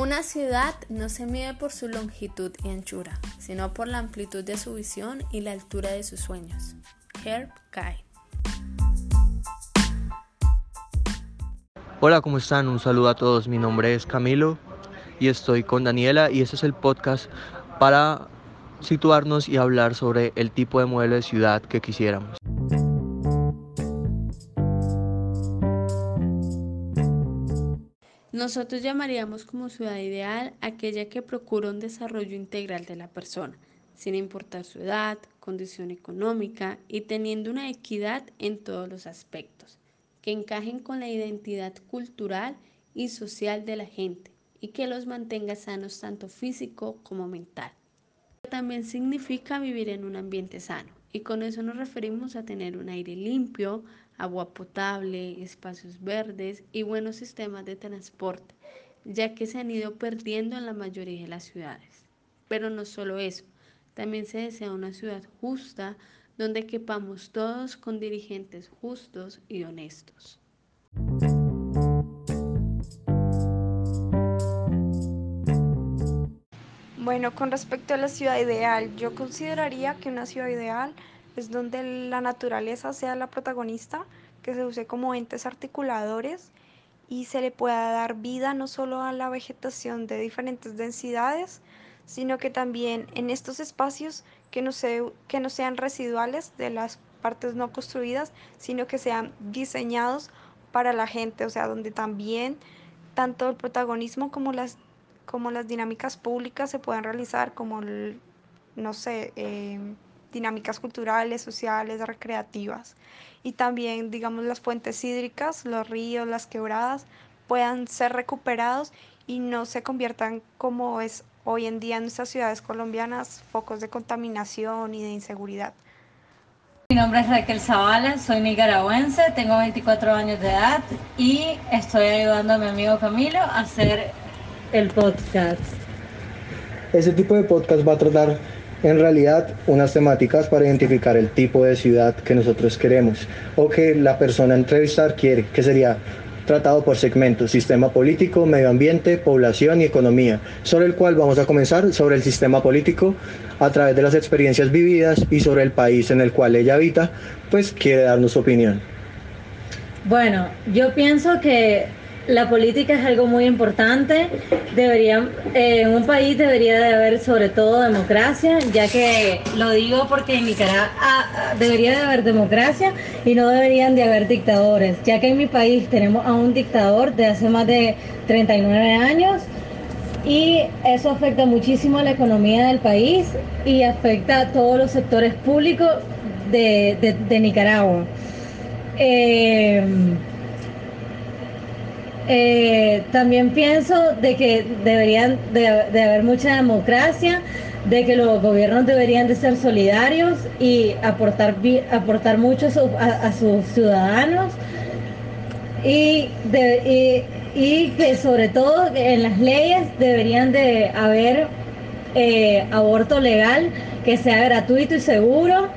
Una ciudad no se mide por su longitud y anchura, sino por la amplitud de su visión y la altura de sus sueños. Herb Kai. Hola, ¿cómo están? Un saludo a todos. Mi nombre es Camilo y estoy con Daniela y este es el podcast para situarnos y hablar sobre el tipo de modelo de ciudad que quisiéramos. Nosotros llamaríamos como ciudad ideal aquella que procura un desarrollo integral de la persona, sin importar su edad, condición económica y teniendo una equidad en todos los aspectos, que encajen con la identidad cultural y social de la gente y que los mantenga sanos tanto físico como mental. También significa vivir en un ambiente sano y con eso nos referimos a tener un aire limpio, agua potable, espacios verdes y buenos sistemas de transporte, ya que se han ido perdiendo en la mayoría de las ciudades. Pero no solo eso, también se desea una ciudad justa donde quepamos todos con dirigentes justos y honestos. Bueno, con respecto a la ciudad ideal, yo consideraría que una ciudad ideal es donde la naturaleza sea la protagonista, que se use como entes articuladores y se le pueda dar vida no solo a la vegetación de diferentes densidades, sino que también en estos espacios que no, que no sean residuales de las partes no construidas, sino que sean diseñados para la gente, o sea, donde también tanto el protagonismo como las, como las dinámicas públicas se puedan realizar, como, no sé, eh, dinámicas culturales, sociales, recreativas. Y también, digamos, las fuentes hídricas, los ríos, las quebradas, puedan ser recuperados y no se conviertan como es hoy en día en nuestras ciudades colombianas, focos de contaminación y de inseguridad. Mi nombre es Raquel Zavala, soy nicaragüense, tengo 24 años de edad y estoy ayudando a mi amigo Camilo a hacer el podcast. Ese tipo de podcast va a tratar en realidad unas temáticas para identificar el tipo de ciudad que nosotros queremos o que la persona a entrevistar quiere, que sería tratado por segmentos, sistema político, medio ambiente, población y economía, sobre el cual vamos a comenzar sobre el sistema político a través de las experiencias vividas y sobre el país en el cual ella habita, pues quiere darnos su opinión. Bueno, yo pienso que la política es algo muy importante. Debería, eh, en un país debería de haber sobre todo democracia, ya que lo digo porque en Nicaragua ah, ah, debería de haber democracia y no deberían de haber dictadores, ya que en mi país tenemos a un dictador de hace más de 39 años y eso afecta muchísimo a la economía del país y afecta a todos los sectores públicos de, de, Nicaragua. Eh, eh, también pienso de que deberían de, haber mucha democracia, de que los gobiernos deberían de ser solidarios y aportar, aportar mucho a, sus ciudadanos y, y, que sobre todo en las leyes deberían de haber eh, aborto legal que sea gratuito y seguro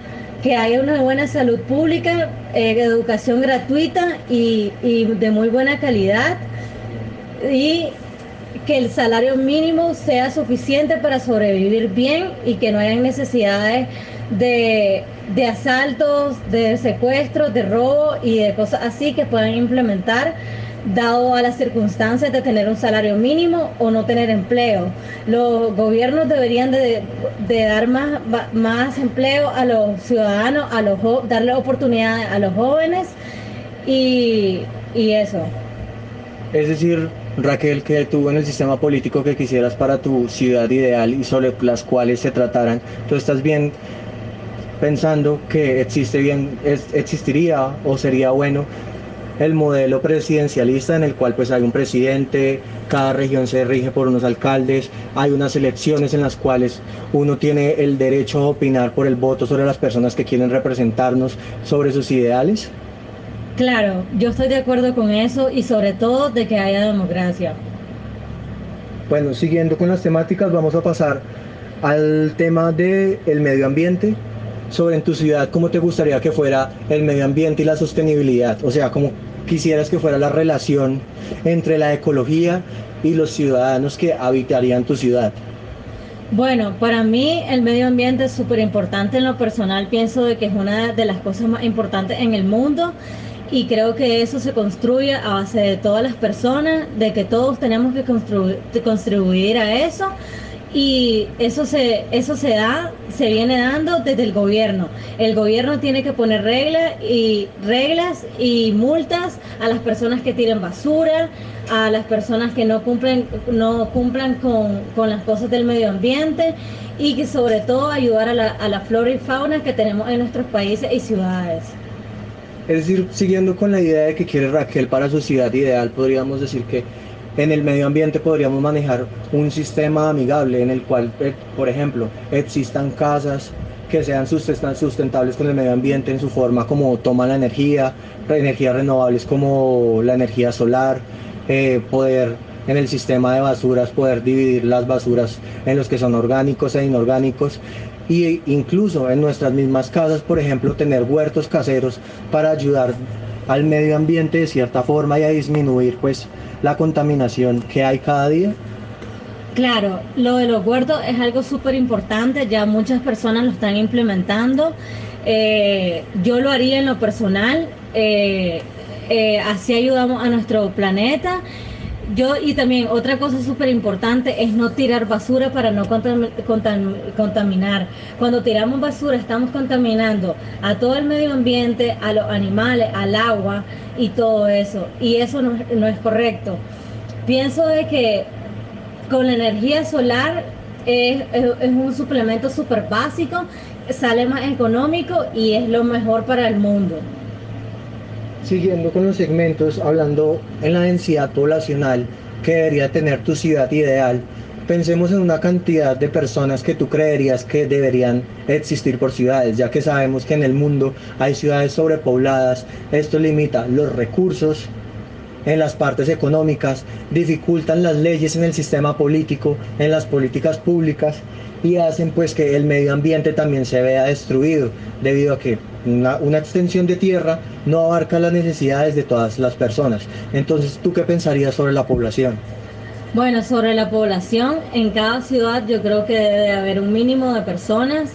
que haya una buena salud pública, eh, educación gratuita y, de muy buena calidad y que el salario mínimo sea suficiente para sobrevivir bien y que no haya necesidades de, de asaltos, de secuestros, de robo y de cosas así que puedan implementar dado a las circunstancias de tener un salario mínimo o no tener empleo. Los gobiernos deberían de, dar más, más empleo a los ciudadanos, a los darle oportunidades a los jóvenes y, y eso. Es decir, Raquel, que tú en el sistema político que quisieras para tu ciudad ideal y sobre las cuales se trataran, tú estás bien pensando que existe bien, existiría o sería bueno el modelo presidencialista en el cual pues hay un presidente, cada región se rige por unos alcaldes, hay unas elecciones en las cuales uno tiene el derecho a opinar por el voto sobre las personas que quieren representarnos, sobre sus ideales? Claro, yo estoy de acuerdo con eso y sobre todo de que haya democracia. Bueno, siguiendo con las temáticas, vamos a pasar al tema del el medio ambiente sobre en tu ciudad cómo te gustaría que fuera el medio ambiente y la sostenibilidad, o sea, cómo quisieras que fuera la relación entre la ecología y los ciudadanos que habitarían tu ciudad? Bueno, para mí el medio ambiente es súper importante en lo personal, pienso de que es una de las cosas más importantes en el mundo y creo que eso se construye a base de todas las personas, de que todos tenemos que contribuir a eso y eso se, eso se da, se viene dando desde el gobierno. El gobierno tiene que poner reglas y reglas y multas a las personas que tiren basura, a las personas que no cumplen, no cumplan con, con las cosas del medio ambiente y que sobre todo ayudar a la, a la flora y fauna que tenemos en nuestros países y ciudades. Es decir, siguiendo con la idea de que quiere Raquel para su ciudad ideal, podríamos decir que en el medio ambiente podríamos manejar un sistema amigable en el cual, eh, por ejemplo, existan casas que sean sustentables con el medio ambiente en su forma como toma la energía, energías renovables como la energía solar, eh, poder en el sistema de basuras poder dividir las basuras en los que son orgánicos e inorgánicos y incluso en nuestras mismas casas, por ejemplo, tener huertos caseros para ayudar al medio ambiente de cierta forma y a disminuir pues la contaminación que hay cada día? Claro, lo de los huertos es algo súper importante, ya muchas personas lo están implementando. Eh, yo lo haría en lo personal, eh, eh, así ayudamos a nuestro planeta yo y también otra cosa súper importante es no tirar basura para no contaminar. Cuando tiramos basura estamos contaminando a todo el medio ambiente, a los animales, al agua y todo eso. Y eso no, es correcto. Pienso de que con la energía solar es, es un suplemento súper básico, sale más económico y es lo mejor para el mundo siguiendo con los segmentos, hablando en la densidad poblacional que debería tener tu ciudad ideal, pensemos en una cantidad de personas que tú creerías que deberían existir por ciudades, ya que sabemos que en el mundo hay ciudades sobrepobladas, esto limita los recursos en las partes económicas, dificultan las leyes en el sistema político, en las políticas públicas y hacen pues que el medio ambiente también se vea destruido debido a que una, extensión de tierra no abarca las necesidades de todas las personas. Entonces, ¿tú qué pensarías sobre la población? Bueno, sobre la población, en cada ciudad yo creo que debe haber un mínimo de personas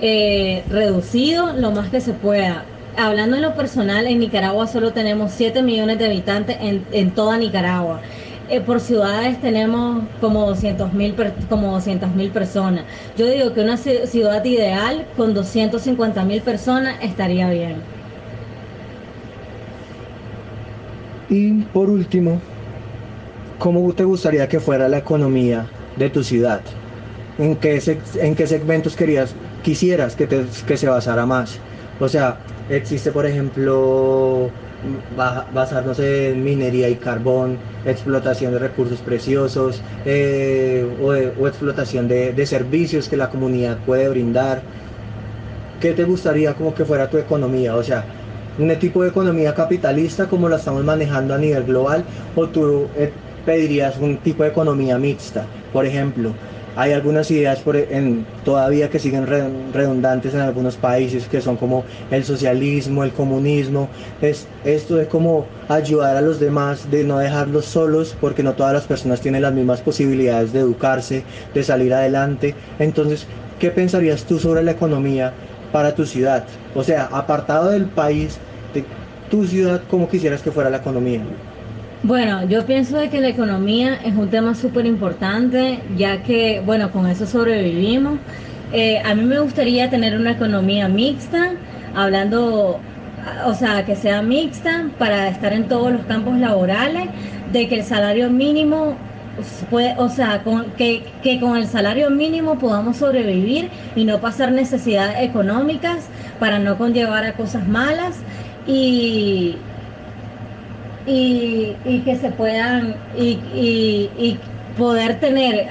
eh, reducido lo más que se pueda. Hablando en lo personal, en Nicaragua solo tenemos 7 millones de habitantes en, en toda Nicaragua. Eh, por ciudades tenemos como 200 mil como mil personas. Yo digo que una ciudad ideal con 250 mil personas estaría bien. Y por último, ¿cómo te gustaría que fuera la economía de tu ciudad? ¿En qué, en qué segmentos querías, quisieras que, que se basara más? O sea, existe por ejemplo basarnos en minería y carbón, explotación de recursos preciosos eh, o, explotación de, servicios que la comunidad puede brindar. ¿Qué te gustaría como que fuera tu economía? O sea, un tipo de economía capitalista como la estamos manejando a nivel global o tú eh, pedirías un tipo de economía mixta, por ejemplo, hay algunas ideas en, todavía que siguen redundantes en algunos países que son como el socialismo, el comunismo. Es, esto de cómo ayudar a los demás, de no dejarlos solos, porque no todas las personas tienen las mismas posibilidades de educarse, de salir adelante. Entonces, ¿qué pensarías tú sobre la economía para tu ciudad? O sea, apartado del país, de tu ciudad, ¿cómo quisieras que fuera la economía? Bueno, yo pienso de que la economía es un tema súper importante, ya que, bueno, con eso sobrevivimos. Eh, a mí me gustaría tener una economía mixta, hablando, o sea, que sea mixta para estar en todos los campos laborales, de que el salario mínimo puede, o sea, que, que con el salario mínimo podamos sobrevivir y no pasar necesidades económicas para no conllevar a cosas malas. Y, y, que se puedan y, poder tener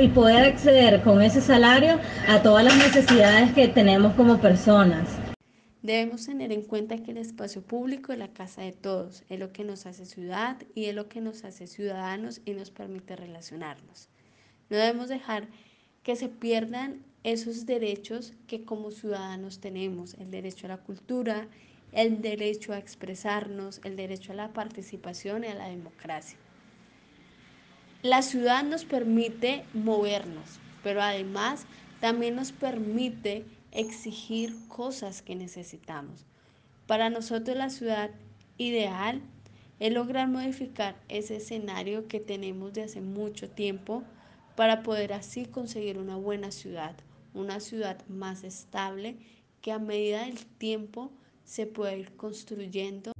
y poder acceder con ese salario a todas las necesidades que tenemos como personas. Debemos tener en cuenta que el espacio público es la casa de todos, es lo que nos hace ciudad y es lo que nos hace ciudadanos y nos permite relacionarnos. No debemos dejar que se pierdan esos derechos que como ciudadanos tenemos, el derecho a la cultura, el derecho a expresarnos, el derecho a la participación y a la democracia. La ciudad nos permite movernos, pero además también nos permite exigir cosas que necesitamos. Para nosotros la ciudad ideal es lograr modificar ese escenario que tenemos de hace mucho tiempo para poder así conseguir una buena ciudad, una ciudad más estable que a medida del tiempo se puede ir construyendo.